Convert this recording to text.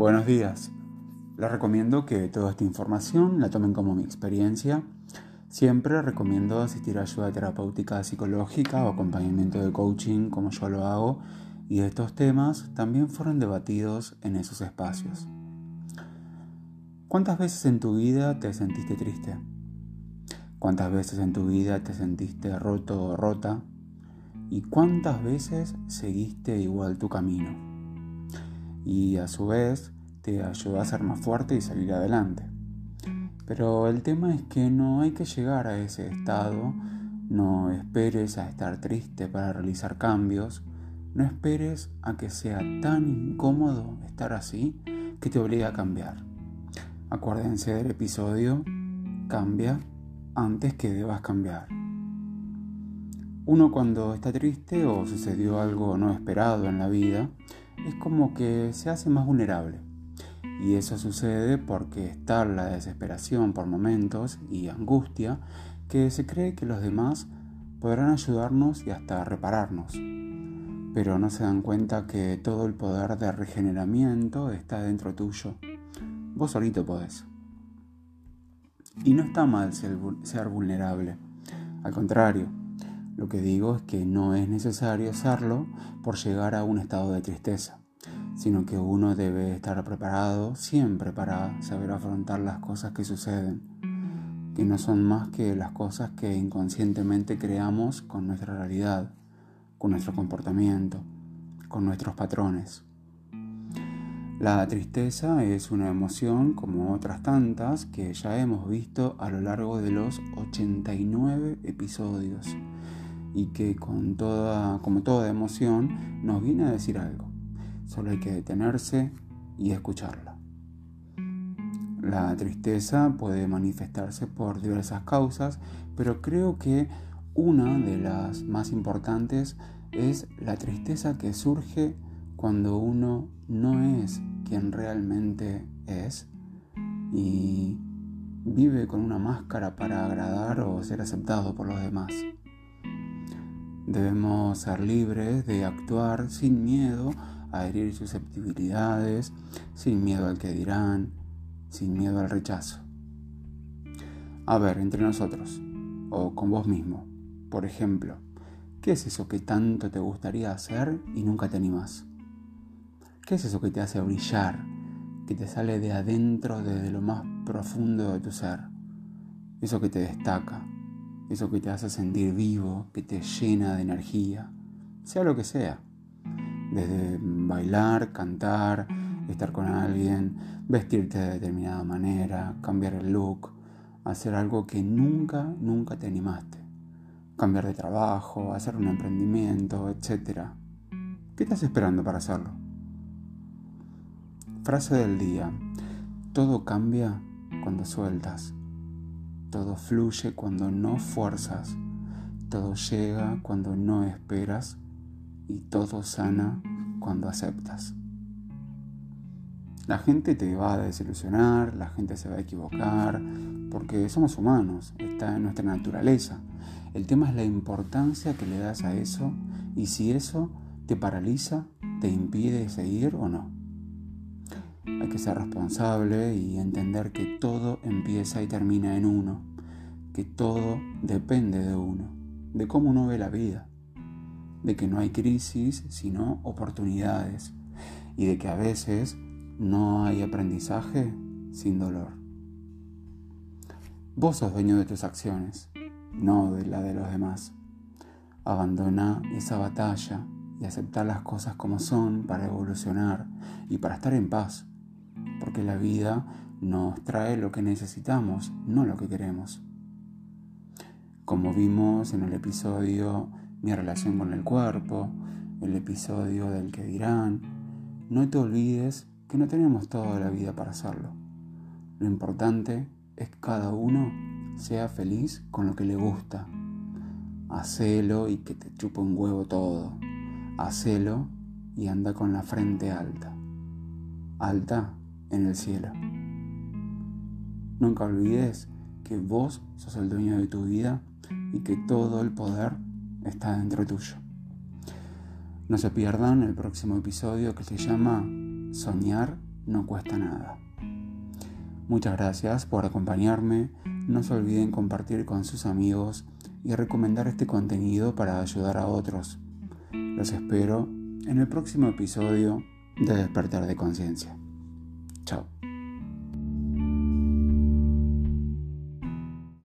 Buenos días. Les recomiendo que toda esta información la tomen como mi experiencia. Siempre recomiendo asistir a ayuda terapéutica psicológica o acompañamiento de coaching como yo lo hago y estos temas también fueron debatidos en esos espacios. ¿Cuántas veces en tu vida te sentiste triste? ¿Cuántas veces en tu vida te sentiste roto o rota? ¿Y cuántas veces seguiste igual tu camino? Y a su vez te ayudó a ser más fuerte y salir adelante. Pero el tema es que no hay que llegar a ese estado, no esperes a estar triste para realizar cambios, no esperes a que sea tan incómodo estar así que te obligue a cambiar. Acuérdense del episodio Cambia antes que debas cambiar. Uno cuando está triste o sucedió algo no esperado en la vida, es como que se hace más vulnerable. Y eso sucede porque está la desesperación por momentos y angustia que se cree que los demás podrán ayudarnos y hasta repararnos. Pero no se dan cuenta que todo el poder de regeneramiento está dentro tuyo. Vos solito podés. Y no está mal ser, vulnerable. Al contrario, lo que digo es que no es necesario hacerlo por llegar a un estado de tristeza, sino que uno debe estar preparado siempre para saber afrontar las cosas que suceden, que no son más que las cosas que inconscientemente creamos con nuestra realidad, con nuestro comportamiento, con nuestros patrones. La tristeza es una emoción como otras tantas que ya hemos visto a lo largo de los 89 episodios y que con toda, como toda emoción nos viene a decir algo. Solo hay que detenerse y escucharla. La tristeza puede manifestarse por diversas causas, pero creo que una de las más importantes es la tristeza que surge cuando uno no es quien realmente es y vive con una máscara para agradar o ser aceptado por los demás. Debemos ser libres de actuar sin miedo a herir susceptibilidades, sin miedo al que dirán, sin miedo al rechazo. A ver, entre nosotros, o con vos mismo, por ejemplo, ¿qué es eso que tanto te gustaría hacer y nunca te animás? ¿Qué es eso que te hace brillar, que te sale de adentro desde lo más profundo de tu ser? Eso que te destaca, eso que te hace sentir vivo, que te llena de energía, sea lo que sea. Desde bailar, cantar, estar con alguien, vestirte de determinada manera, cambiar el look, hacer algo que nunca, nunca te animaste. Cambiar de trabajo, hacer un emprendimiento, etc. ¿Qué estás esperando para hacerlo? Frase del día. Todo cambia cuando sueltas. Todo fluye cuando no fuerzas. Todo llega cuando no esperas. Y todo sana cuando aceptas. La gente te va a desilusionar, la gente se va a equivocar, porque somos humanos, está en nuestra naturaleza. El tema es la importancia que le das a eso y si eso te paraliza, te impide seguir o no. Hay que ser responsable y entender que todo empieza y termina en uno, que todo depende de uno, de cómo uno ve la vida, de que no hay crisis sino oportunidades y de que a veces no hay aprendizaje sin dolor. Vos sos dueño de tus acciones, no de la de los demás. Abandona esa batalla y aceptar las cosas como son para evolucionar y para estar en paz porque la vida nos trae lo que necesitamos, no lo que queremos. Como vimos en el episodio Mi relación con el cuerpo, el episodio del que dirán, no te olvides que no tenemos toda la vida para hacerlo. Lo importante es que cada uno sea feliz con lo que le gusta. Hacelo y que te chupa un huevo todo. Hacelo y anda con la frente alta. Alta en el cielo. Nunca olvides que vos sos el dueño de tu vida y que todo el poder está dentro tuyo. No se pierdan el próximo episodio que se llama Soñar no cuesta nada. Muchas gracias por acompañarme. No se olviden compartir con sus amigos y recomendar este contenido para ayudar a otros. Los espero en el próximo episodio de Despertar de Conciencia.